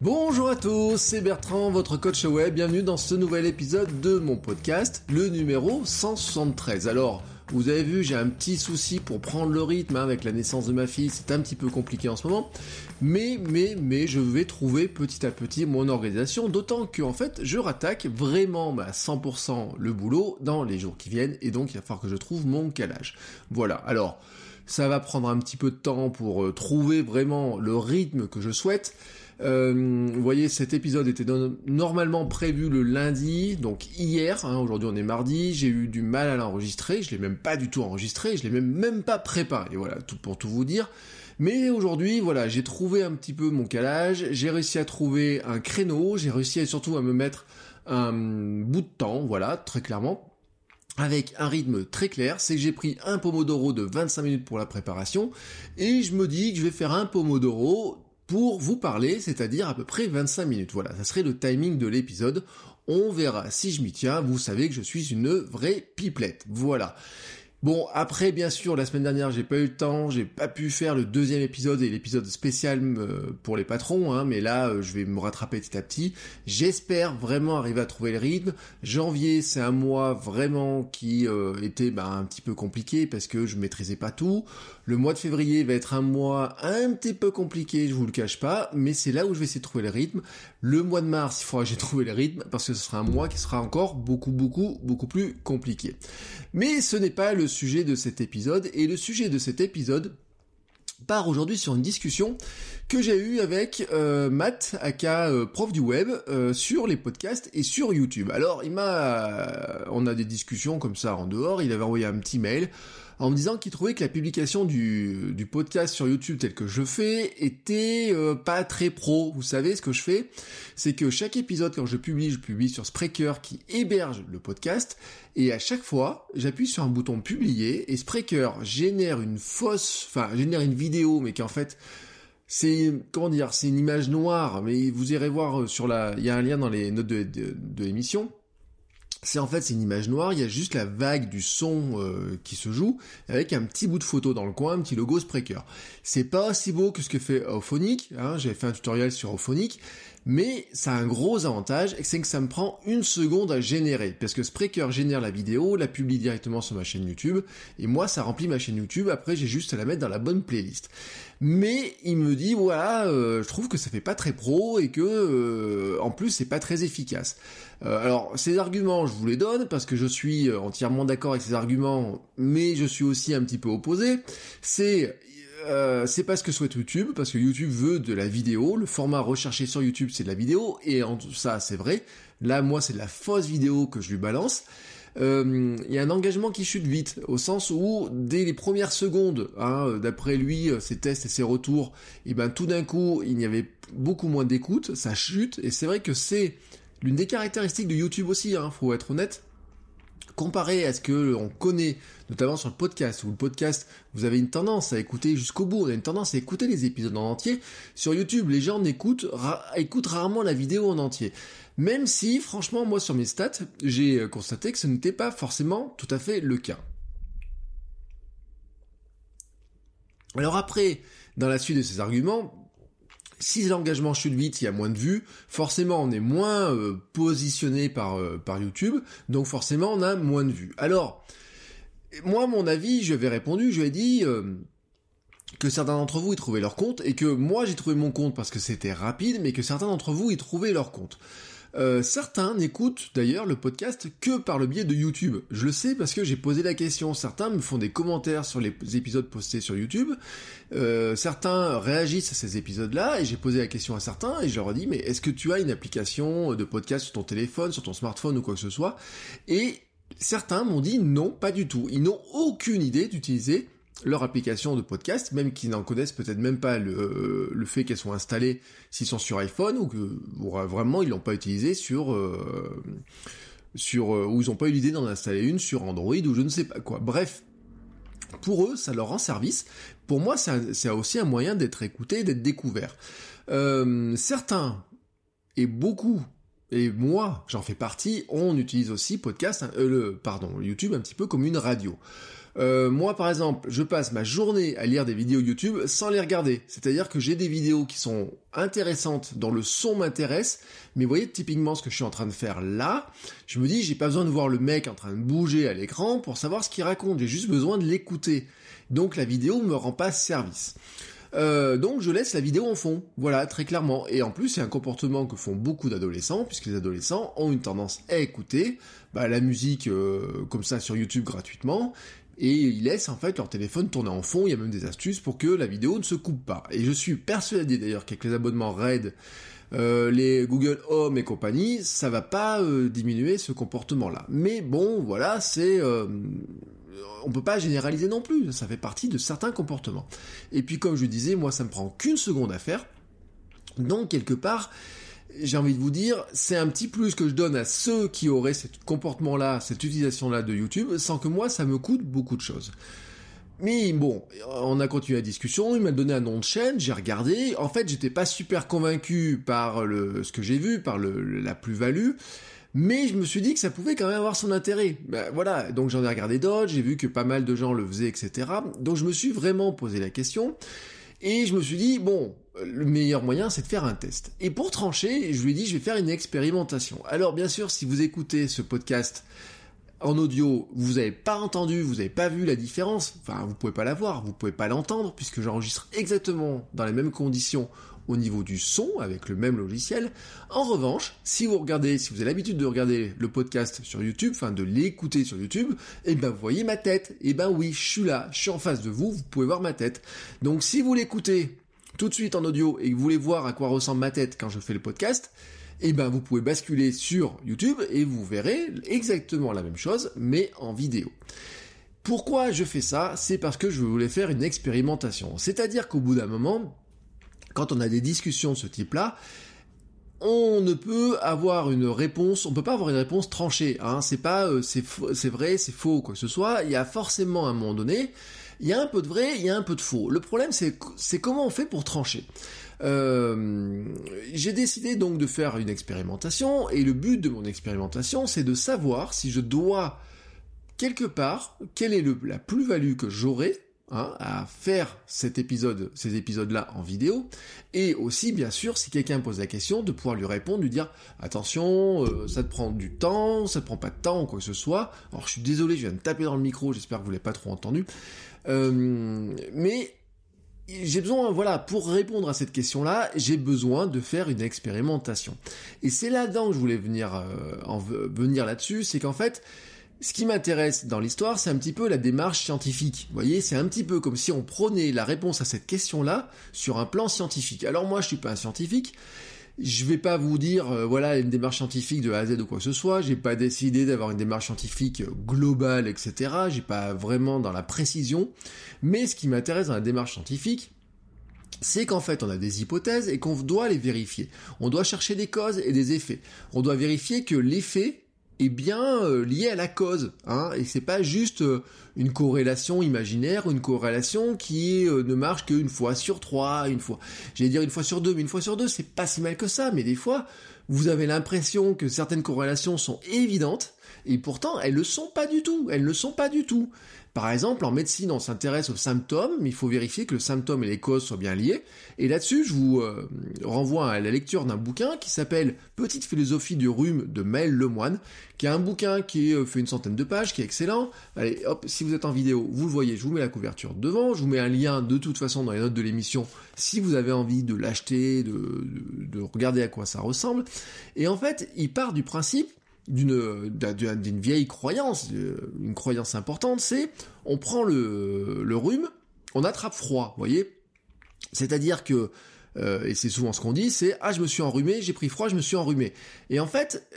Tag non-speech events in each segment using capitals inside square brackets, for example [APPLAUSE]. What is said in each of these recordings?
Bonjour à tous, c'est Bertrand, votre coach web. Bienvenue dans ce nouvel épisode de mon podcast, le numéro 173. Alors... Vous avez vu, j'ai un petit souci pour prendre le rythme hein, avec la naissance de ma fille, c'est un petit peu compliqué en ce moment. Mais, mais, mais, je vais trouver petit à petit mon organisation, d'autant que, en fait, je rattaque vraiment à 100% le boulot dans les jours qui viennent, et donc il va falloir que je trouve mon calage. Voilà, alors, ça va prendre un petit peu de temps pour euh, trouver vraiment le rythme que je souhaite. Euh, vous voyez, cet épisode était normalement prévu le lundi, donc hier. Hein, aujourd'hui, on est mardi. J'ai eu du mal à l'enregistrer. Je l'ai même pas du tout enregistré. Je l'ai même même pas préparé. Voilà, tout pour tout vous dire. Mais aujourd'hui, voilà, j'ai trouvé un petit peu mon calage. J'ai réussi à trouver un créneau. J'ai réussi surtout à me mettre un bout de temps. Voilà, très clairement avec un rythme très clair, c'est que j'ai pris un pomodoro de 25 minutes pour la préparation, et je me dis que je vais faire un pomodoro pour vous parler, c'est-à-dire à peu près 25 minutes. Voilà, ça serait le timing de l'épisode. On verra si je m'y tiens. Vous savez que je suis une vraie pipelette. Voilà. Bon, après, bien sûr, la semaine dernière, j'ai pas eu le temps, j'ai pas pu faire le deuxième épisode et l'épisode spécial euh, pour les patrons, hein, mais là, euh, je vais me rattraper petit à petit. J'espère vraiment arriver à trouver le rythme. Janvier, c'est un mois vraiment qui euh, était bah, un petit peu compliqué parce que je maîtrisais pas tout. Le mois de février va être un mois un petit peu compliqué, je vous le cache pas, mais c'est là où je vais essayer de trouver le rythme. Le mois de mars, il faudra que j'ai [LAUGHS] trouvé le rythme parce que ce sera un mois qui sera encore beaucoup, beaucoup, beaucoup plus compliqué. Mais ce n'est pas le sujet de cet épisode, et le sujet de cet épisode part aujourd'hui sur une discussion que j'ai eue avec euh, Matt, aka euh, prof du web, euh, sur les podcasts et sur YouTube. Alors, il m'a, on a des discussions comme ça en dehors. Il avait envoyé un petit mail en me disant qu'il trouvait que la publication du, podcast sur YouTube tel que je fais était euh, pas très pro. Vous savez ce que je fais C'est que chaque épisode quand je publie, je publie sur Spreaker qui héberge le podcast et à chaque fois, j'appuie sur un bouton publier et Spreaker génère une fausse, enfin génère une vidéo mais qui en fait c'est comment dire, c'est une image noire, mais vous irez voir euh, sur la, il y a un lien dans les notes de, de, de l'émission c'est en fait c'est une image noire, il y a juste la vague du son euh, qui se joue avec un petit bout de photo dans le coin, un petit logo Spreaker. C'est pas aussi beau que ce que fait Auphonic, hein, j'avais fait un tutoriel sur Auphonic, mais ça a un gros avantage, c'est que ça me prend une seconde à générer, parce que Spreaker génère la vidéo, la publie directement sur ma chaîne YouTube, et moi ça remplit ma chaîne YouTube, après j'ai juste à la mettre dans la bonne playlist. Mais il me dit voilà, euh, je trouve que ça fait pas très pro et que euh, en plus c'est pas très efficace. Euh, alors ces arguments je vous les donne parce que je suis entièrement d'accord avec ces arguments, mais je suis aussi un petit peu opposé. C'est euh, c'est pas ce que souhaite YouTube, parce que YouTube veut de la vidéo, le format recherché sur YouTube c'est de la vidéo, et en ça c'est vrai, là moi c'est de la fausse vidéo que je lui balance, euh, il y a un engagement qui chute vite, au sens où dès les premières secondes, hein, d'après lui, euh, ses tests et ses retours, et ben tout d'un coup il y avait beaucoup moins d'écoute, ça chute, et c'est vrai que c'est l'une des caractéristiques de YouTube aussi, hein, faut être honnête, comparé à ce que on connaît, notamment sur le podcast, où le podcast, vous avez une tendance à écouter jusqu'au bout, on a une tendance à écouter les épisodes en entier. Sur YouTube, les gens n'écoutent écoutent rarement la vidéo en entier. Même si, franchement, moi sur mes stats, j'ai euh, constaté que ce n'était pas forcément tout à fait le cas. Alors après, dans la suite de ces arguments, si l'engagement chute vite, il y a moins de vues, forcément on est moins euh, positionné par, euh, par YouTube, donc forcément on a moins de vues. Alors, moi mon avis, je lui avais répondu, je dit euh, que certains d'entre vous y trouvaient leur compte, et que moi j'ai trouvé mon compte parce que c'était rapide, mais que certains d'entre vous y trouvaient leur compte. Euh, certains n'écoutent d'ailleurs le podcast que par le biais de YouTube. Je le sais parce que j'ai posé la question. Certains me font des commentaires sur les épisodes postés sur YouTube. Euh, certains réagissent à ces épisodes-là et j'ai posé la question à certains et je leur ai dit mais est-ce que tu as une application de podcast sur ton téléphone, sur ton smartphone ou quoi que ce soit? Et certains m'ont dit non, pas du tout. Ils n'ont aucune idée d'utiliser leur application de podcast, même qu'ils n'en connaissent peut-être même pas le, le fait qu'elles sont installées s'ils sont sur iPhone ou que vraiment ils l'ont pas utilisé sur euh, sur euh, ou ils n'ont pas eu l'idée d'en installer une sur Android ou je ne sais pas quoi. Bref, pour eux, ça leur rend service. Pour moi, c'est aussi un moyen d'être écouté, d'être découvert. Euh, certains et beaucoup et moi, j'en fais partie, on utilise aussi podcast, hein, le, pardon, YouTube un petit peu comme une radio. Euh, moi, par exemple, je passe ma journée à lire des vidéos YouTube sans les regarder. C'est-à-dire que j'ai des vidéos qui sont intéressantes, dont le son m'intéresse, mais vous voyez typiquement ce que je suis en train de faire là. Je me dis, j'ai pas besoin de voir le mec en train de bouger à l'écran pour savoir ce qu'il raconte. J'ai juste besoin de l'écouter. Donc la vidéo me rend pas service. Euh, donc je laisse la vidéo en fond, voilà, très clairement. Et en plus, c'est un comportement que font beaucoup d'adolescents, puisque les adolescents ont une tendance à écouter bah, la musique euh, comme ça sur YouTube gratuitement, et ils laissent en fait leur téléphone tourner en fond. Il y a même des astuces pour que la vidéo ne se coupe pas. Et je suis persuadé d'ailleurs qu'avec les abonnements RAID, euh, les Google Home et compagnie, ça va pas diminuer ce comportement-là. Mais bon, voilà, c'est on peut pas généraliser non plus, ça fait partie de certains comportements. Et puis comme je disais, moi ça me prend qu'une seconde à faire. Donc quelque part, j'ai envie de vous dire, c'est un petit plus que je donne à ceux qui auraient ce comportement-là, cette utilisation-là de YouTube, sans que moi ça me coûte beaucoup de choses. Mais bon, on a continué la discussion, il m'a donné un nom de chaîne, j'ai regardé, en fait j'étais pas super convaincu par le, ce que j'ai vu, par le, la plus-value, mais je me suis dit que ça pouvait quand même avoir son intérêt. Ben, voilà, donc j'en ai regardé d'autres, j'ai vu que pas mal de gens le faisaient, etc. Donc je me suis vraiment posé la question, et je me suis dit, bon, le meilleur moyen c'est de faire un test. Et pour trancher, je lui ai dit, je vais faire une expérimentation. Alors bien sûr, si vous écoutez ce podcast en audio, vous n'avez pas entendu, vous n'avez pas vu la différence, enfin vous pouvez pas la voir, vous pouvez pas l'entendre, puisque j'enregistre exactement dans les mêmes conditions au niveau du son avec le même logiciel. En revanche, si vous regardez, si vous avez l'habitude de regarder le podcast sur YouTube, enfin de l'écouter sur YouTube, et eh ben vous voyez ma tête. Et eh ben oui, je suis là, je suis en face de vous, vous pouvez voir ma tête. Donc si vous l'écoutez tout de suite en audio et que vous voulez voir à quoi ressemble ma tête quand je fais le podcast, et eh ben vous pouvez basculer sur YouTube et vous verrez exactement la même chose, mais en vidéo. Pourquoi je fais ça? C'est parce que je voulais faire une expérimentation. C'est-à-dire qu'au bout d'un moment, quand on a des discussions de ce type-là, on ne peut avoir une réponse, on peut pas avoir une réponse tranchée. Hein. C'est pas euh, c'est vrai, c'est faux, quoi que ce soit. Il y a forcément à un moment donné, il y a un peu de vrai, il y a un peu de faux. Le problème, c'est c'est comment on fait pour trancher. Euh, j'ai décidé donc de faire une expérimentation et le but de mon expérimentation, c'est de savoir si je dois quelque part quelle est la plus-value que j'aurai Hein, à faire cet épisode, ces épisodes-là en vidéo, et aussi bien sûr si quelqu'un pose la question de pouvoir lui répondre, lui dire attention, euh, ça te prend du temps, ça te prend pas de temps ou quoi que ce soit. Alors je suis désolé, je viens de taper dans le micro, j'espère que vous l'avez pas trop entendu, euh, mais j'ai besoin, voilà, pour répondre à cette question-là, j'ai besoin de faire une expérimentation. Et c'est là-dedans que je voulais venir, euh, en venir là-dessus, c'est qu'en fait, ce qui m'intéresse dans l'histoire, c'est un petit peu la démarche scientifique. Vous voyez, c'est un petit peu comme si on prenait la réponse à cette question-là sur un plan scientifique. Alors moi, je suis pas un scientifique. Je vais pas vous dire, euh, voilà, une démarche scientifique de A à Z ou quoi que ce soit. J'ai pas décidé d'avoir une démarche scientifique globale, etc. J'ai pas vraiment dans la précision. Mais ce qui m'intéresse dans la démarche scientifique, c'est qu'en fait on a des hypothèses et qu'on doit les vérifier. On doit chercher des causes et des effets. On doit vérifier que l'effet est bien euh, lié à la cause, hein, et c'est pas juste euh, une corrélation imaginaire, une corrélation qui euh, ne marche qu'une fois sur trois, une fois, j'allais dire une fois sur deux, mais une fois sur deux, c'est pas si mal que ça, mais des fois, vous avez l'impression que certaines corrélations sont évidentes, et pourtant elles le sont pas du tout, elles ne le sont pas du tout. Par exemple, en médecine, on s'intéresse aux symptômes, mais il faut vérifier que le symptôme et les causes soient bien liés. Et là-dessus, je vous euh, renvoie à la lecture d'un bouquin qui s'appelle Petite philosophie du rhume de Maël Lemoine, qui est un bouquin qui euh, fait une centaine de pages, qui est excellent. Allez, hop, si vous êtes en vidéo, vous le voyez, je vous mets la couverture devant, je vous mets un lien de toute façon dans les notes de l'émission si vous avez envie de l'acheter, de, de regarder à quoi ça ressemble. Et en fait, il part du principe d'une d'une vieille croyance, euh, une croyance importante, c'est on prend le, le rhume, on attrape froid, vous voyez. C'est-à-dire que euh, et c'est souvent ce qu'on dit, c'est ah je me suis enrhumé, j'ai pris froid, je me suis enrhumé. Et en fait,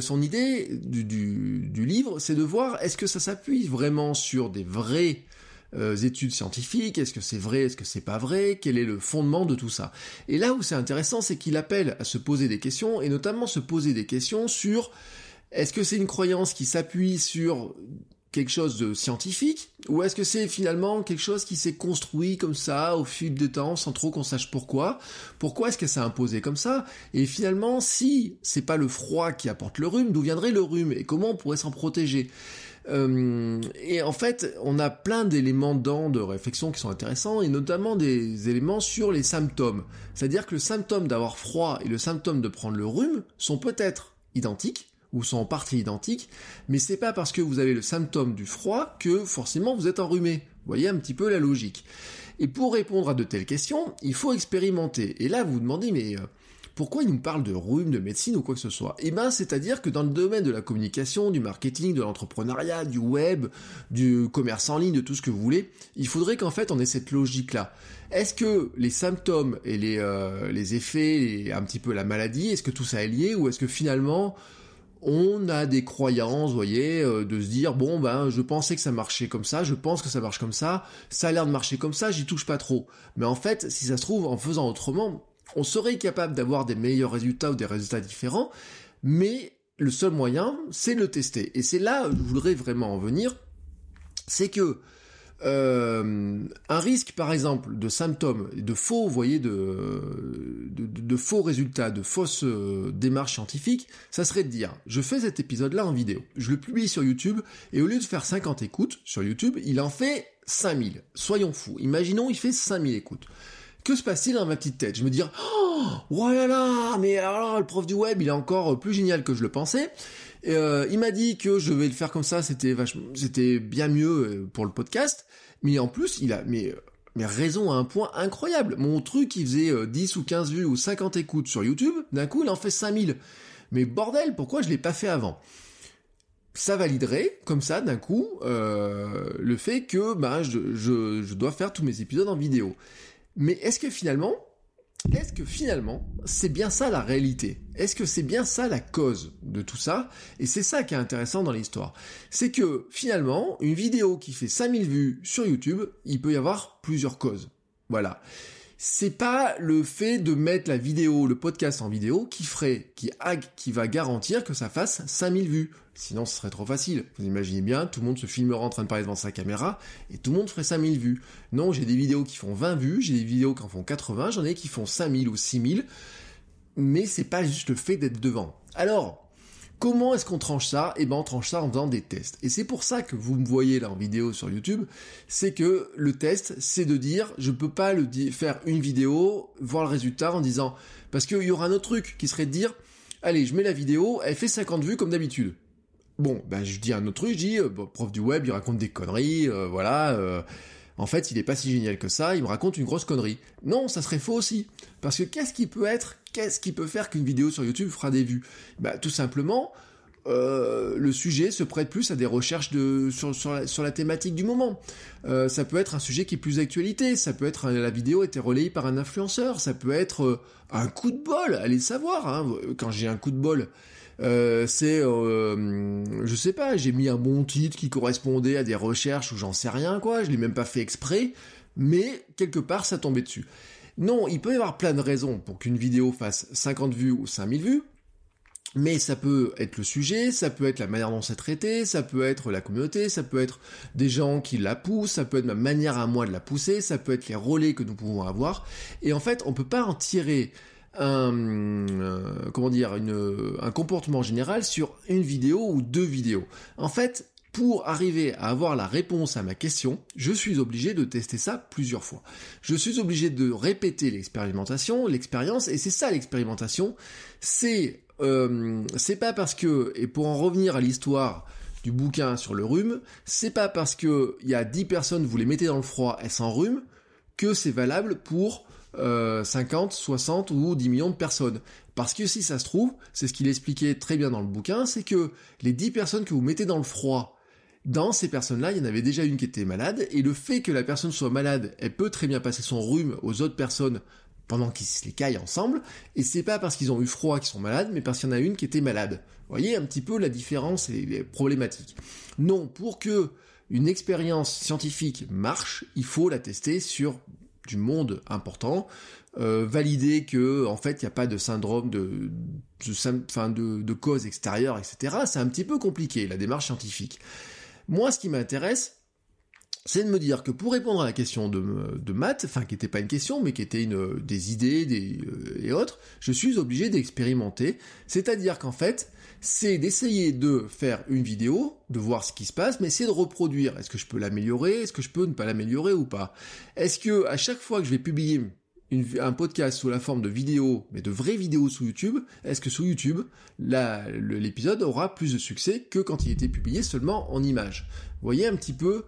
son idée du, du, du livre, c'est de voir est-ce que ça s'appuie vraiment sur des vraies euh, études scientifiques? Est-ce que c'est vrai? Est-ce que c'est pas vrai? Quel est le fondement de tout ça? Et là où c'est intéressant, c'est qu'il appelle à se poser des questions, et notamment se poser des questions sur est-ce que c'est une croyance qui s'appuie sur quelque chose de scientifique ou est-ce que c'est finalement quelque chose qui s'est construit comme ça au fil du temps sans trop qu'on sache pourquoi? Pourquoi est-ce que ça s'est imposé comme ça? Et finalement, si c'est pas le froid qui apporte le rhume, d'où viendrait le rhume? Et comment on pourrait s'en protéger? Euh, et en fait, on a plein d'éléments dans de réflexion qui sont intéressants, et notamment des éléments sur les symptômes. C'est-à-dire que le symptôme d'avoir froid et le symptôme de prendre le rhume sont peut-être identiques, ou sont en partie identiques, mais c'est pas parce que vous avez le symptôme du froid que forcément vous êtes enrhumé. Voyez un petit peu la logique. Et pour répondre à de telles questions, il faut expérimenter. Et là, vous vous demandez, mais euh, pourquoi il nous parle de rhume, de médecine ou quoi que ce soit? Eh ben, c'est-à-dire que dans le domaine de la communication, du marketing, de l'entrepreneuriat, du web, du commerce en ligne, de tout ce que vous voulez, il faudrait qu'en fait on ait cette logique-là. Est-ce que les symptômes et les, euh, les effets, et un petit peu la maladie, est-ce que tout ça est lié ou est-ce que finalement on a des croyances, vous voyez, euh, de se dire bon ben je pensais que ça marchait comme ça, je pense que ça marche comme ça, ça a l'air de marcher comme ça, j'y touche pas trop. Mais en fait, si ça se trouve, en faisant autrement, on serait capable d'avoir des meilleurs résultats ou des résultats différents, mais le seul moyen, c'est le tester. Et c'est là je voudrais vraiment en venir, c'est que euh, un risque, par exemple, de symptômes, de faux, voyez, de, de, faux résultats, de fausses euh, démarches scientifiques, ça serait de dire, je fais cet épisode-là en vidéo, je le publie sur YouTube, et au lieu de faire 50 écoutes sur YouTube, il en fait 5000. Soyons fous. Imaginons, il fait 5000 écoutes. Que se passe-t-il dans ma petite tête? Je me dire, oh, oh là là, mais alors le prof du web, il est encore plus génial que je le pensais. Euh, il m'a dit que je vais le faire comme ça, c'était vachement, c'était bien mieux euh, pour le podcast. Mais en plus, il a, mais, mais raison à un point incroyable. Mon truc, il faisait 10 euh, ou 15 vues ou 50 écoutes sur YouTube. D'un coup, il en fait 5000. Mais bordel, pourquoi je l'ai pas fait avant? Ça validerait, comme ça, d'un coup, le fait que bah, je, je, je dois faire tous mes épisodes en vidéo. Mais est-ce que finalement, est-ce que finalement, c'est bien ça la réalité? Est-ce que c'est bien ça la cause de tout ça? Et c'est ça qui est intéressant dans l'histoire. C'est que finalement, une vidéo qui fait 5000 vues sur YouTube, il peut y avoir plusieurs causes. Voilà c'est pas le fait de mettre la vidéo, le podcast en vidéo qui ferait, qui, qui va garantir que ça fasse 5000 vues. Sinon, ce serait trop facile. Vous imaginez bien, tout le monde se filmera en train de parler devant sa caméra et tout le monde ferait 5000 vues. Non, j'ai des vidéos qui font 20 vues, j'ai des vidéos qui en font 80, j'en ai qui font 5000 ou 6000. Mais c'est pas juste le fait d'être devant. Alors, Comment est-ce qu'on tranche ça? Eh ben on tranche ça en faisant des tests. Et c'est pour ça que vous me voyez là en vidéo sur YouTube, c'est que le test, c'est de dire, je peux pas le faire une vidéo, voir le résultat en disant, parce qu'il y aura un autre truc qui serait de dire, allez, je mets la vidéo, elle fait 50 vues comme d'habitude. Bon, ben je dis un autre truc, je dis, euh, prof du web, il raconte des conneries, euh, voilà. Euh, en fait, il est pas si génial que ça, il me raconte une grosse connerie. Non, ça serait faux aussi. Parce que qu'est-ce qui peut être, qu'est-ce qui peut faire qu'une vidéo sur YouTube fera des vues? Bah, tout simplement, le sujet se prête plus à des recherches sur, la, thématique du moment. Ça peut être un sujet qui est plus d'actualité, ça peut être la vidéo été relayée par un influenceur, ça peut être un coup de bol, allez savoir, hein, quand j'ai un coup de bol, euh, c'est, euh, je sais pas, j'ai mis un bon titre qui correspondait à des recherches ou j'en sais rien quoi, je l'ai même pas fait exprès, mais quelque part ça tombait dessus. Non, il peut y avoir plein de raisons pour qu'une vidéo fasse 50 vues ou 5000 vues, mais ça peut être le sujet, ça peut être la manière dont c'est traité, ça peut être la communauté, ça peut être des gens qui la poussent, ça peut être ma manière à moi de la pousser, ça peut être les relais que nous pouvons avoir. Et en fait, on peut pas en tirer un euh, comment dire une, un comportement général sur une vidéo ou deux vidéos. En fait, pour arriver à avoir la réponse à ma question, je suis obligé de tester ça plusieurs fois. Je suis obligé de répéter l'expérimentation, l'expérience, et c'est ça l'expérimentation. C'est euh, c'est pas parce que et pour en revenir à l'histoire du bouquin sur le rhume, c'est pas parce que il y a 10 personnes vous les mettez dans le froid, elles s'enrhument que c'est valable pour 50, euh, 60 ou 10 millions de personnes. Parce que si ça se trouve, c'est ce qu'il expliquait très bien dans le bouquin, c'est que les 10 personnes que vous mettez dans le froid, dans ces personnes-là, il y en avait déjà une qui était malade, et le fait que la personne soit malade, elle peut très bien passer son rhume aux autres personnes pendant qu'ils se les caillent ensemble, et c'est pas parce qu'ils ont eu froid qu'ils sont malades, mais parce qu'il y en a une qui était malade. Vous voyez un petit peu la différence et les problématiques. Non, pour que une expérience scientifique marche, il faut la tester sur du monde important, euh, valider que en fait il n'y a pas de syndrome de de, de cause extérieure, etc. C'est un petit peu compliqué la démarche scientifique. Moi, ce qui m'intéresse, c'est de me dire que pour répondre à la question de, de maths, enfin qui n'était pas une question, mais qui était une, des idées euh, et autres, je suis obligé d'expérimenter. C'est-à-dire qu'en fait, c'est d'essayer de faire une vidéo, de voir ce qui se passe, mais c'est de reproduire. Est-ce que je peux l'améliorer? Est-ce que je peux ne pas l'améliorer ou pas? Est-ce que à chaque fois que je vais publier un podcast sous la forme de vidéo, mais de vraies vidéos sous YouTube, est-ce que sous YouTube, l'épisode aura plus de succès que quand il était publié seulement en images Vous voyez un petit peu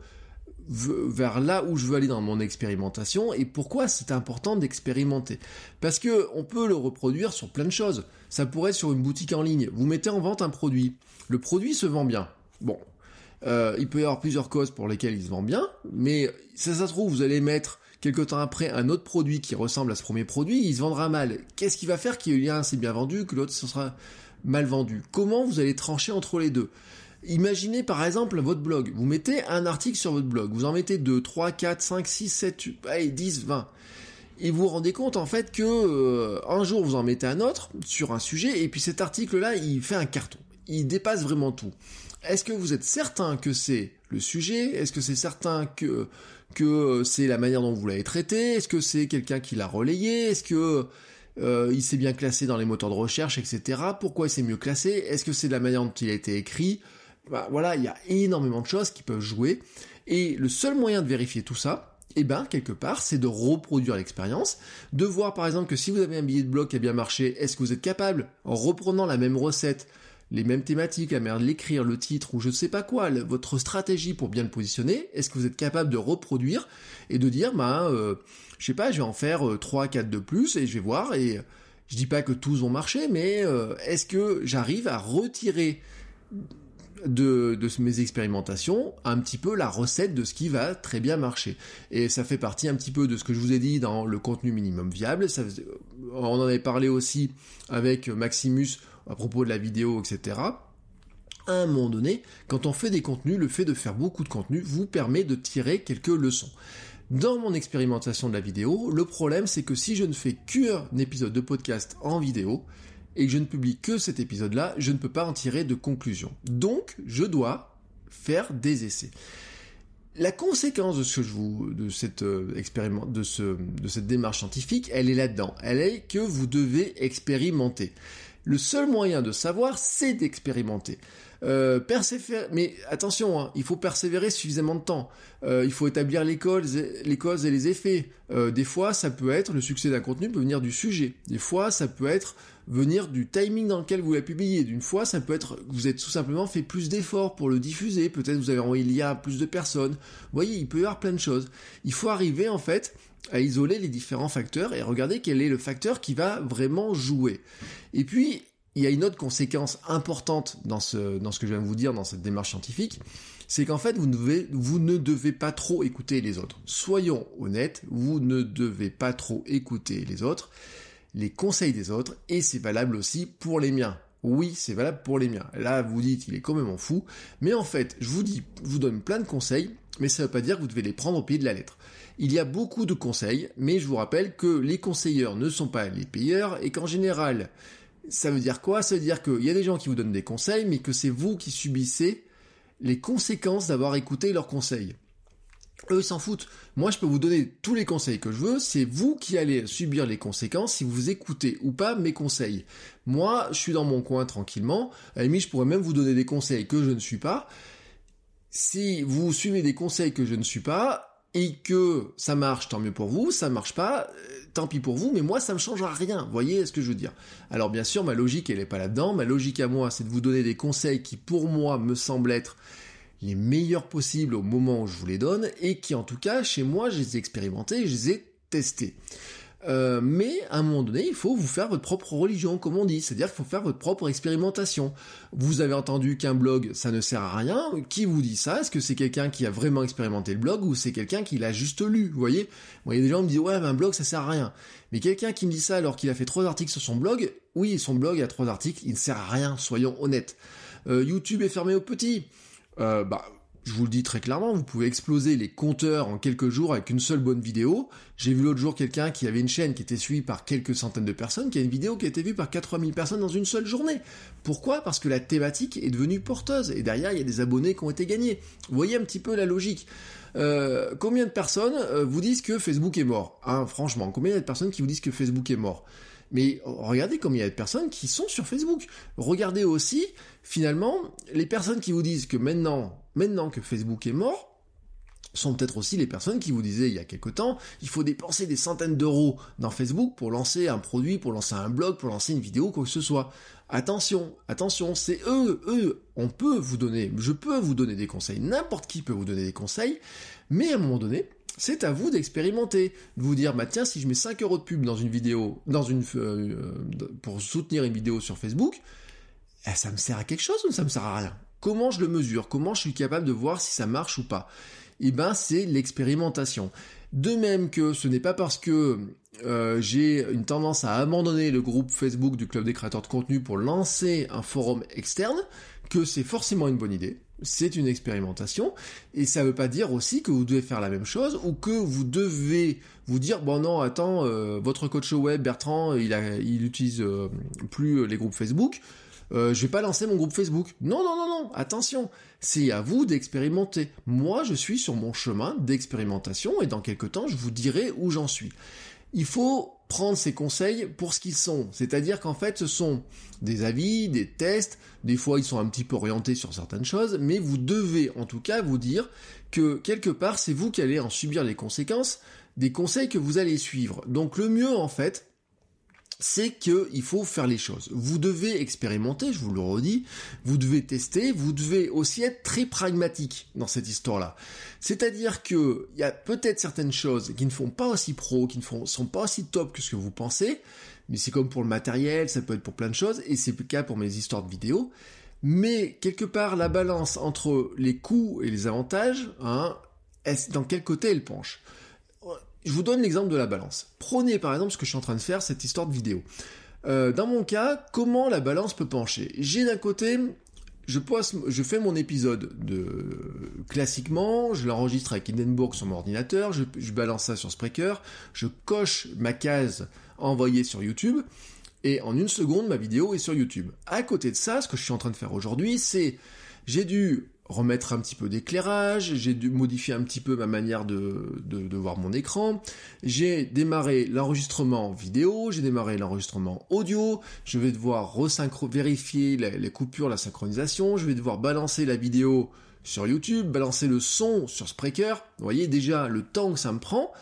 vers là où je veux aller dans mon expérimentation et pourquoi c'est important d'expérimenter. Parce que on peut le reproduire sur plein de choses. Ça pourrait être sur une boutique en ligne. Vous mettez en vente un produit. Le produit se vend bien. Bon. Euh, il peut y avoir plusieurs causes pour lesquelles il se vend bien, mais ça, ça se trouve, vous allez mettre quelque temps après un autre produit qui ressemble à ce premier produit, il se vendra mal. Qu'est-ce qui va faire qu'il y a un c'est bien vendu, que l'autre ce sera mal vendu? Comment vous allez trancher entre les deux? Imaginez par exemple votre blog. Vous mettez un article sur votre blog. Vous en mettez 2, 3, 4, 5, 6, 7, allez, 10, 20. Et vous vous rendez compte en fait que euh, un jour vous en mettez un autre sur un sujet et puis cet article-là il fait un carton. Il dépasse vraiment tout. Est-ce que vous êtes certain que c'est le sujet? Est-ce que c'est certain que que c'est la manière dont vous l'avez traité? Est-ce que c'est quelqu'un qui l'a relayé? Est-ce que euh, il s'est bien classé dans les moteurs de recherche, etc. Pourquoi il s'est mieux classé? Est-ce que c'est de la manière dont il a été écrit? Bah, voilà, il y a énormément de choses qui peuvent jouer. Et le seul moyen de vérifier tout ça, eh ben, quelque part, c'est de reproduire l'expérience, de voir par exemple que si vous avez un billet de blog qui a bien marché, est-ce que vous êtes capable, en reprenant la même recette, les mêmes thématiques, la manière l'écrire, le titre, ou je ne sais pas quoi, votre stratégie pour bien le positionner, est-ce que vous êtes capable de reproduire et de dire, bah, euh, je sais pas, je vais en faire euh, 3, 4 de plus et je vais voir, et je dis pas que tous ont marché, mais euh, est-ce que j'arrive à retirer de, de mes expérimentations un petit peu la recette de ce qui va très bien marcher. Et ça fait partie un petit peu de ce que je vous ai dit dans le contenu minimum viable. Ça, on en avait parlé aussi avec Maximus à propos de la vidéo, etc. À un moment donné, quand on fait des contenus, le fait de faire beaucoup de contenu vous permet de tirer quelques leçons. Dans mon expérimentation de la vidéo, le problème c'est que si je ne fais qu'un épisode de podcast en vidéo, et que je ne publie que cet épisode-là, je ne peux pas en tirer de conclusion. Donc, je dois faire des essais. La conséquence de ce que je vous, de cette euh, de ce, de cette démarche scientifique, elle est là-dedans. Elle est que vous devez expérimenter. Le seul moyen de savoir, c'est d'expérimenter. Euh, mais attention, hein, il faut persévérer suffisamment de temps. Euh, il faut établir les causes, les causes et les effets. Euh, des fois, ça peut être le succès d'un contenu peut venir du sujet. Des fois, ça peut être venir du timing dans lequel vous l'avez publié. D'une fois, ça peut être vous êtes tout simplement fait plus d'efforts pour le diffuser. Peut-être vous avez envoyé il y a plus de personnes. Vous voyez, il peut y avoir plein de choses. Il faut arriver en fait à isoler les différents facteurs et regarder quel est le facteur qui va vraiment jouer. Et puis, il y a une autre conséquence importante dans ce, dans ce que je viens de vous dire, dans cette démarche scientifique, c'est qu'en fait, vous ne, devez, vous ne devez pas trop écouter les autres. Soyons honnêtes, vous ne devez pas trop écouter les autres les conseils des autres, et c'est valable aussi pour les miens. Oui, c'est valable pour les miens. Là, vous dites, il est quand même fou, mais en fait, je vous dis, je vous donne plein de conseils, mais ça ne veut pas dire que vous devez les prendre au pied de la lettre. Il y a beaucoup de conseils, mais je vous rappelle que les conseilleurs ne sont pas les payeurs, et qu'en général, ça veut dire quoi? Ça veut dire qu'il y a des gens qui vous donnent des conseils, mais que c'est vous qui subissez les conséquences d'avoir écouté leurs conseils. Eux s'en foutent. Moi, je peux vous donner tous les conseils que je veux. C'est vous qui allez subir les conséquences si vous écoutez ou pas mes conseils. Moi, je suis dans mon coin tranquillement. À la je pourrais même vous donner des conseils que je ne suis pas. Si vous suivez des conseils que je ne suis pas, et que ça marche, tant mieux pour vous, ça marche pas, euh, tant pis pour vous, mais moi ça me changera rien, voyez ce que je veux dire? Alors bien sûr, ma logique elle est pas là-dedans, ma logique à moi c'est de vous donner des conseils qui pour moi me semblent être les meilleurs possibles au moment où je vous les donne et qui en tout cas chez moi je les ai expérimentés, je les ai testés. Euh, mais à un moment donné, il faut vous faire votre propre religion, comme on dit, c'est-à-dire qu'il faut faire votre propre expérimentation. Vous avez entendu qu'un blog, ça ne sert à rien. Qui vous dit ça? Est-ce que c'est quelqu'un qui a vraiment expérimenté le blog ou c'est quelqu'un qui l'a juste lu Vous voyez? Y a des gens qui me disent ouais, un blog, ça sert à rien. Mais quelqu'un qui me dit ça alors qu'il a fait trois articles sur son blog, oui, son blog a trois articles, il ne sert à rien. Soyons honnêtes. Euh, YouTube est fermé aux petits. Euh, bah, je vous le dis très clairement, vous pouvez exploser les compteurs en quelques jours avec une seule bonne vidéo. J'ai vu l'autre jour quelqu'un qui avait une chaîne qui était suivie par quelques centaines de personnes, qui a une vidéo qui a été vue par 8000 personnes dans une seule journée. Pourquoi? Parce que la thématique est devenue porteuse, et derrière, il y a des abonnés qui ont été gagnés. Vous voyez un petit peu la logique. Euh, combien de personnes euh, vous disent que Facebook est mort? Hein, Franchement, combien de personnes qui vous disent que Facebook est mort? Mais regardez combien il y a de personnes qui sont sur Facebook. Regardez aussi, finalement, les personnes qui vous disent que maintenant, maintenant que Facebook est mort, sont peut-être aussi les personnes qui vous disaient il y a quelque temps, il faut dépenser des centaines d'euros dans Facebook pour lancer un produit, pour lancer un blog, pour lancer une vidéo, quoi que ce soit. Attention, attention, c'est eux, eux, on peut vous donner, je peux vous donner des conseils, n'importe qui peut vous donner des conseils, mais à un moment donné, c'est à vous d'expérimenter, de vous dire, bah tiens, si je mets 5 euros de pub dans une vidéo, dans une, euh, pour soutenir une vidéo sur Facebook, eh, ça me sert à quelque chose ou ça me sert à rien? Comment je le mesure? Comment je suis capable de voir si ça marche ou pas? Eh ben, c'est l'expérimentation. De même que ce n'est pas parce que euh, j'ai une tendance à abandonner le groupe Facebook du Club des créateurs de contenu pour lancer un forum externe que c'est forcément une bonne idée. C'est une expérimentation et ça ne veut pas dire aussi que vous devez faire la même chose ou que vous devez vous dire bon non attends euh, votre coach web Bertrand il a il utilise euh, plus les groupes Facebook euh, je vais pas lancer mon groupe Facebook. Non, non, non, non, attention, c'est à vous d'expérimenter. Moi, je suis sur mon chemin d'expérimentation et dans quelques temps, je vous dirai où j'en suis. Il faut prendre ces conseils pour ce qu'ils sont. C'est-à-dire qu'en fait, ce sont des avis, des tests, des fois ils sont un petit peu orientés sur certaines choses, mais vous devez en tout cas vous dire que quelque part, c'est vous qui allez en subir les conséquences des conseils que vous allez suivre. Donc le mieux en fait, c'est qu'il faut faire les choses. Vous devez expérimenter, je vous le redis, vous devez tester, vous devez aussi être très pragmatique dans cette histoire-là. C'est-à-dire que il y a peut-être certaines choses qui ne font pas aussi pro, qui ne sont pas aussi top que ce que vous pensez, mais c'est comme pour le matériel, ça peut être pour plein de choses, et c'est le cas pour mes histoires de vidéos. Mais quelque part, la balance entre les coûts et les avantages, hein, dans quel côté elle penche? Je vous donne l'exemple de la balance. Prenez par exemple ce que je suis en train de faire, cette histoire de vidéo. Euh, dans mon cas, comment la balance peut pencher? J'ai d'un côté, je, je fais mon épisode de classiquement, je l'enregistre avec Hindenburg sur mon ordinateur, je, balance ça sur Spreaker, je coche ma case envoyée sur YouTube, et en une seconde, ma vidéo est sur YouTube. À côté de ça, ce que je suis en train de faire aujourd'hui, c'est j'ai dû remettre un petit peu d'éclairage, j'ai dû modifier un petit peu ma manière de, de, voir mon écran, j'ai démarré l'enregistrement vidéo, j'ai démarré l'enregistrement audio, je vais devoir vérifier les, coupures, la synchronisation, je vais devoir balancer la vidéo sur YouTube, balancer le son sur Spreaker, vous voyez déjà le temps que ça me prend,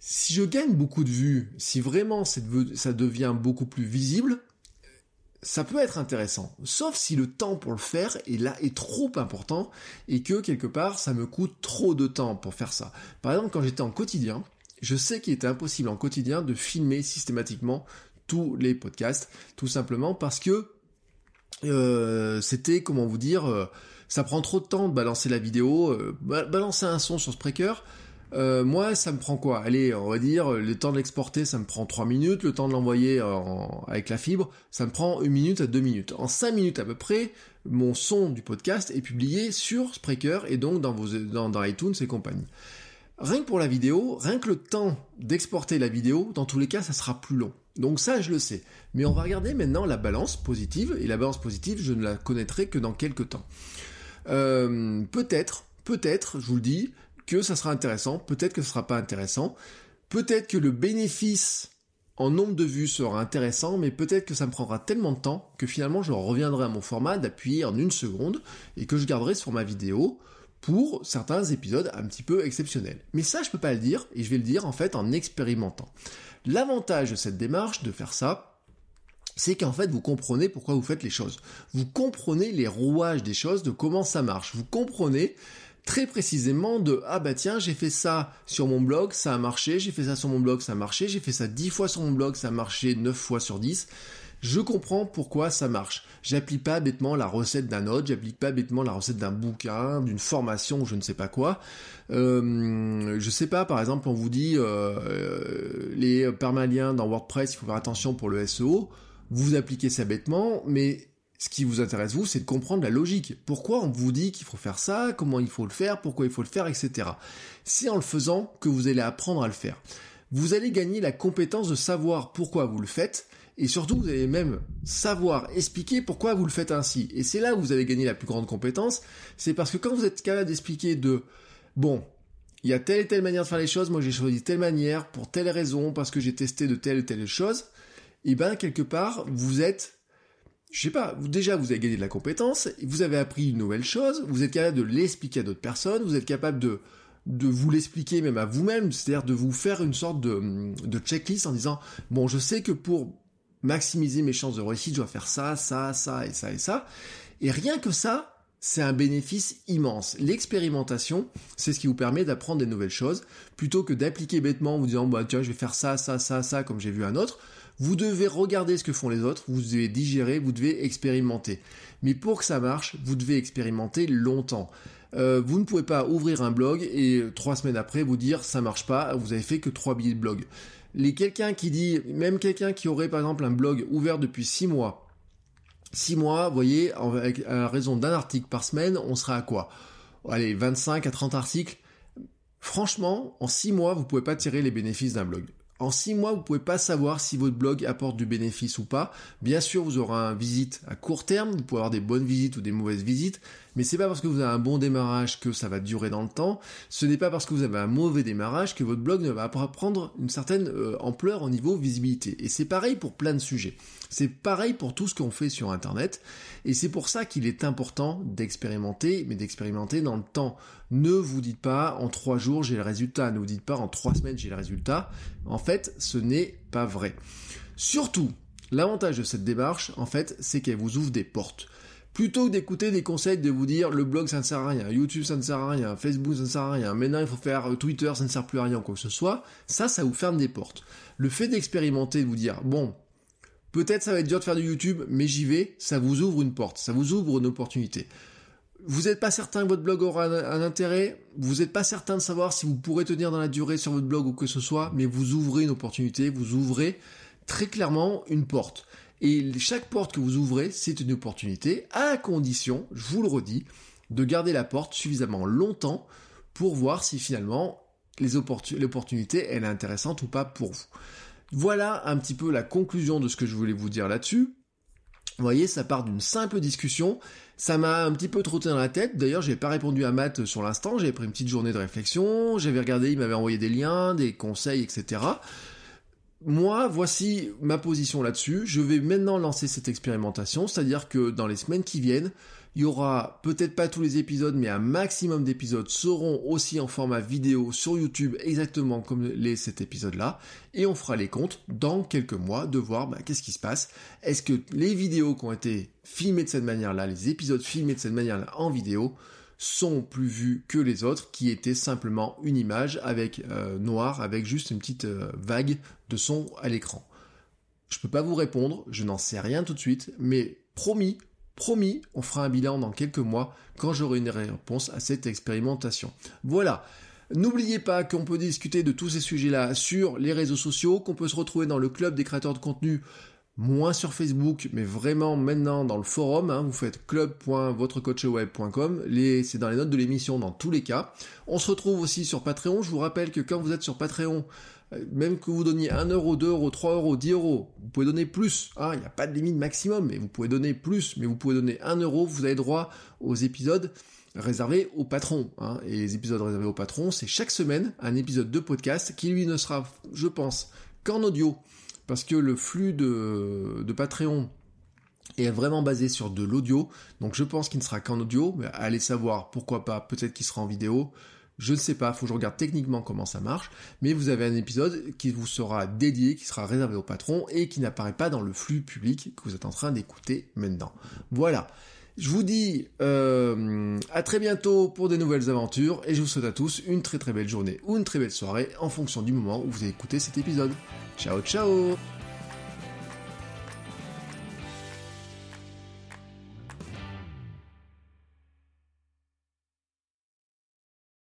si je gagne beaucoup de vues, si vraiment ça devient beaucoup plus visible, ça peut être intéressant, sauf si le temps pour le faire est là est trop important et que quelque part ça me coûte trop de temps pour faire ça. Par exemple, quand j'étais en quotidien, je sais qu'il était impossible en quotidien de filmer systématiquement tous les podcasts, tout simplement parce que euh, c'était comment vous dire, euh, ça prend trop de temps de balancer la vidéo, euh, balancer un son sur Spreaker, euh, moi, ça me prend quoi? Allez, on va dire, le temps de l'exporter, ça me prend 3 minutes, le temps de l'envoyer avec la fibre, ça me prend 1 minute à 2 minutes. En 5 minutes à peu près, mon son du podcast est publié sur Spreaker et donc dans, iTunes et compagnie. Rien que pour la vidéo, rien que le temps d'exporter la vidéo, dans tous les cas, ça sera plus long. Donc ça, je le sais. Mais on va regarder maintenant la balance positive, et la balance positive, je ne la connaîtrai que dans quelques temps. Euh, peut-être, peut-être, je vous le dis, que ça sera intéressant, peut-être que ce sera pas intéressant, peut-être que le bénéfice en nombre de vues sera intéressant, mais peut-être que ça me prendra tellement de temps que finalement je reviendrai à mon format d'appuyer en une seconde et que je garderai sur ma vidéo pour certains épisodes un petit peu exceptionnels. Mais ça, je peux pas le dire, et je vais le dire en fait en expérimentant. L'avantage de cette démarche, de faire ça, c'est qu'en fait vous comprenez pourquoi vous faites les choses. Vous comprenez les rouages des choses, de comment ça marche. Vous comprenez très précisément de ah bah tiens j'ai fait ça sur mon blog ça a marché j'ai fait ça sur mon blog ça a marché j'ai fait ça dix fois sur mon blog ça a marché neuf fois sur dix je comprends pourquoi ça marche. J'applique pas bêtement la recette d'un autre, j'applique pas bêtement la recette d'un bouquin, d'une formation, je ne sais pas quoi. Euh, je sais pas, par exemple, on vous dit euh, les permaliens dans WordPress, il faut faire attention pour le SEO. Vous appliquez ça bêtement, mais Ce qui vous intéresse, vous, c'est de comprendre la logique. Pourquoi on vous dit qu'il faut faire ça, comment il faut le faire, pourquoi il faut le faire, etc. C'est en le faisant que vous allez apprendre à le faire. Vous allez gagner la compétence de savoir pourquoi vous le faites, et surtout, vous allez même savoir expliquer pourquoi vous le faites ainsi. Et c'est là où vous avez gagné la plus grande compétence, c'est parce que quand vous êtes capable d'expliquer de, bon, il y a telle et telle manière de faire les choses, moi j'ai choisi telle manière, pour telle raison, parce que j'ai testé de telle ou telle chose, et ben quelque part, vous êtes je sais pas, déjà vous avez gagné de la compétence, vous avez appris une nouvelle chose, vous êtes capable de l'expliquer à d'autres personnes, vous êtes capable de, de vous l'expliquer même à vous-même, c'est-à-dire de vous faire une sorte de, de checklist en disant, bon, je sais que pour maximiser mes chances de réussite, je dois faire ça, ça, ça et ça et ça. Et rien que ça, c'est un bénéfice immense. L'expérimentation, c'est ce qui vous permet d'apprendre des nouvelles choses, plutôt que d'appliquer bêtement en vous disant, bah tiens, je vais faire ça, ça, ça, ça, comme j'ai vu un autre. Vous devez regarder ce que font les autres, vous devez digérer, vous devez expérimenter. Mais pour que ça marche, vous devez expérimenter longtemps. Euh, vous ne pouvez pas ouvrir un blog et trois semaines après vous dire ça marche pas, vous avez fait que trois billets de blog. Les quelqu'un qui dit, même quelqu'un qui aurait par exemple un blog ouvert depuis six mois, six mois, vous voyez, avec, à raison d'un article par semaine, on sera à quoi? Allez, 25 à 30 articles. Franchement, en six mois, vous pouvez pas tirer les bénéfices d'un blog. En six mois, vous pouvez pas savoir si votre blog apporte du bénéfice ou pas. Bien sûr, vous aurez un visite à court terme, vous pouvez avoir des bonnes visites ou des mauvaises visites, mais c'est pas parce que vous avez un bon démarrage que ça va durer dans le temps. Ce n'est pas parce que vous avez un mauvais démarrage que votre blog ne va pas prendre une certaine euh, ampleur au niveau visibilité. Et c'est pareil pour plein de sujets. C'est pareil pour tout ce qu'on fait sur Internet. Et c'est pour ça qu'il est important d'expérimenter, mais d'expérimenter dans le temps. Ne vous dites pas en trois jours j'ai le résultat. Ne vous dites pas en trois semaines j'ai le résultat. En fait, ce n'est pas vrai. Surtout, l'avantage de cette démarche, en fait, c'est qu'elle vous ouvre des portes. Plutôt que d'écouter des conseils de vous dire le blog ça ne sert à rien, YouTube ça ne sert à rien, Facebook ça ne sert à rien, maintenant il faut faire Twitter ça ne sert plus à rien, quoi que ce soit, ça, ça vous ferme des portes. Le fait d'expérimenter, de vous dire, bon, Peut-être ça va être dur de faire du YouTube, mais j'y vais, ça vous ouvre une porte, ça vous ouvre une opportunité. Vous n'êtes pas certain que votre blog aura un, intérêt, vous n'êtes pas certain de savoir si vous pourrez tenir dans la durée sur votre blog ou que ce soit, mais vous ouvrez une opportunité, vous ouvrez très clairement une porte. Et chaque porte que vous ouvrez, c'est une opportunité, à condition, je vous le redis, de garder la porte suffisamment longtemps pour voir si finalement l'opportunité est intéressante ou pas pour vous. Voilà un petit peu la conclusion de ce que je voulais vous dire là-dessus. Vous voyez, ça part d'une simple discussion. Ça m'a un petit peu trotté dans la tête. D'ailleurs, j'ai pas répondu à Matt sur l'instant. J'avais pris une petite journée de réflexion. J'avais regardé, il m'avait envoyé des liens, des conseils, etc. Moi, voici ma position là-dessus. Je vais maintenant lancer cette expérimentation. C'est-à-dire que dans les semaines qui viennent, il y aura peut-être pas tous les épisodes, mais un maximum d'épisodes seront aussi en format vidéo sur YouTube, exactement comme les, cet épisode-là. Et on fera les comptes dans quelques mois de voir bah, qu'est-ce qui se passe. Est-ce que les vidéos qui ont été filmées de cette manière-là, les épisodes filmés de cette manière-là en vidéo, sont plus vus que les autres qui étaient simplement une image avec euh, noir avec juste une petite euh, vague de son à l'écran. Je peux pas vous répondre, je n'en sais rien tout de suite, mais promis, Promis, on fera un bilan dans quelques mois quand j'aurai une réponse à cette expérimentation. Voilà. N'oubliez pas qu'on peut discuter de tous ces sujets-là sur les réseaux sociaux, qu'on peut se retrouver dans le club des créateurs de contenu moins sur Facebook, mais vraiment maintenant dans le forum. Hein, vous faites club.votrecoachweb.com. C'est dans les notes de l'émission dans tous les cas. On se retrouve aussi sur Patreon. Je vous rappelle que quand vous êtes sur Patreon, même que vous donniez 1 euro, 2 euros, 3 euros, 10 euros, vous pouvez donner plus. Hein, il n'y a pas de limite maximum, mais vous pouvez donner plus. Mais vous pouvez donner 1 euro, vous avez droit aux épisodes réservés aux patrons. Hein. Et les épisodes réservés aux patrons, c'est chaque semaine un épisode de podcast qui lui ne sera, je pense, qu'en audio parce que le flux de, de Patreon est vraiment basé sur de l'audio, donc je pense qu'il ne sera qu'en audio, mais allez savoir, pourquoi pas, peut-être qu'il sera en vidéo, je ne sais pas, faut que je regarde techniquement comment ça marche, mais vous avez un épisode qui vous sera dédié, qui sera réservé au patron et qui n'apparaît pas dans le flux public que vous êtes en train d'écouter maintenant. Voilà. Je vous dis euh, à très bientôt pour des nouvelles aventures et je vous souhaite à tous une très très belle journée ou une très belle soirée en fonction du moment où vous avez écouté cet épisode. Ciao ciao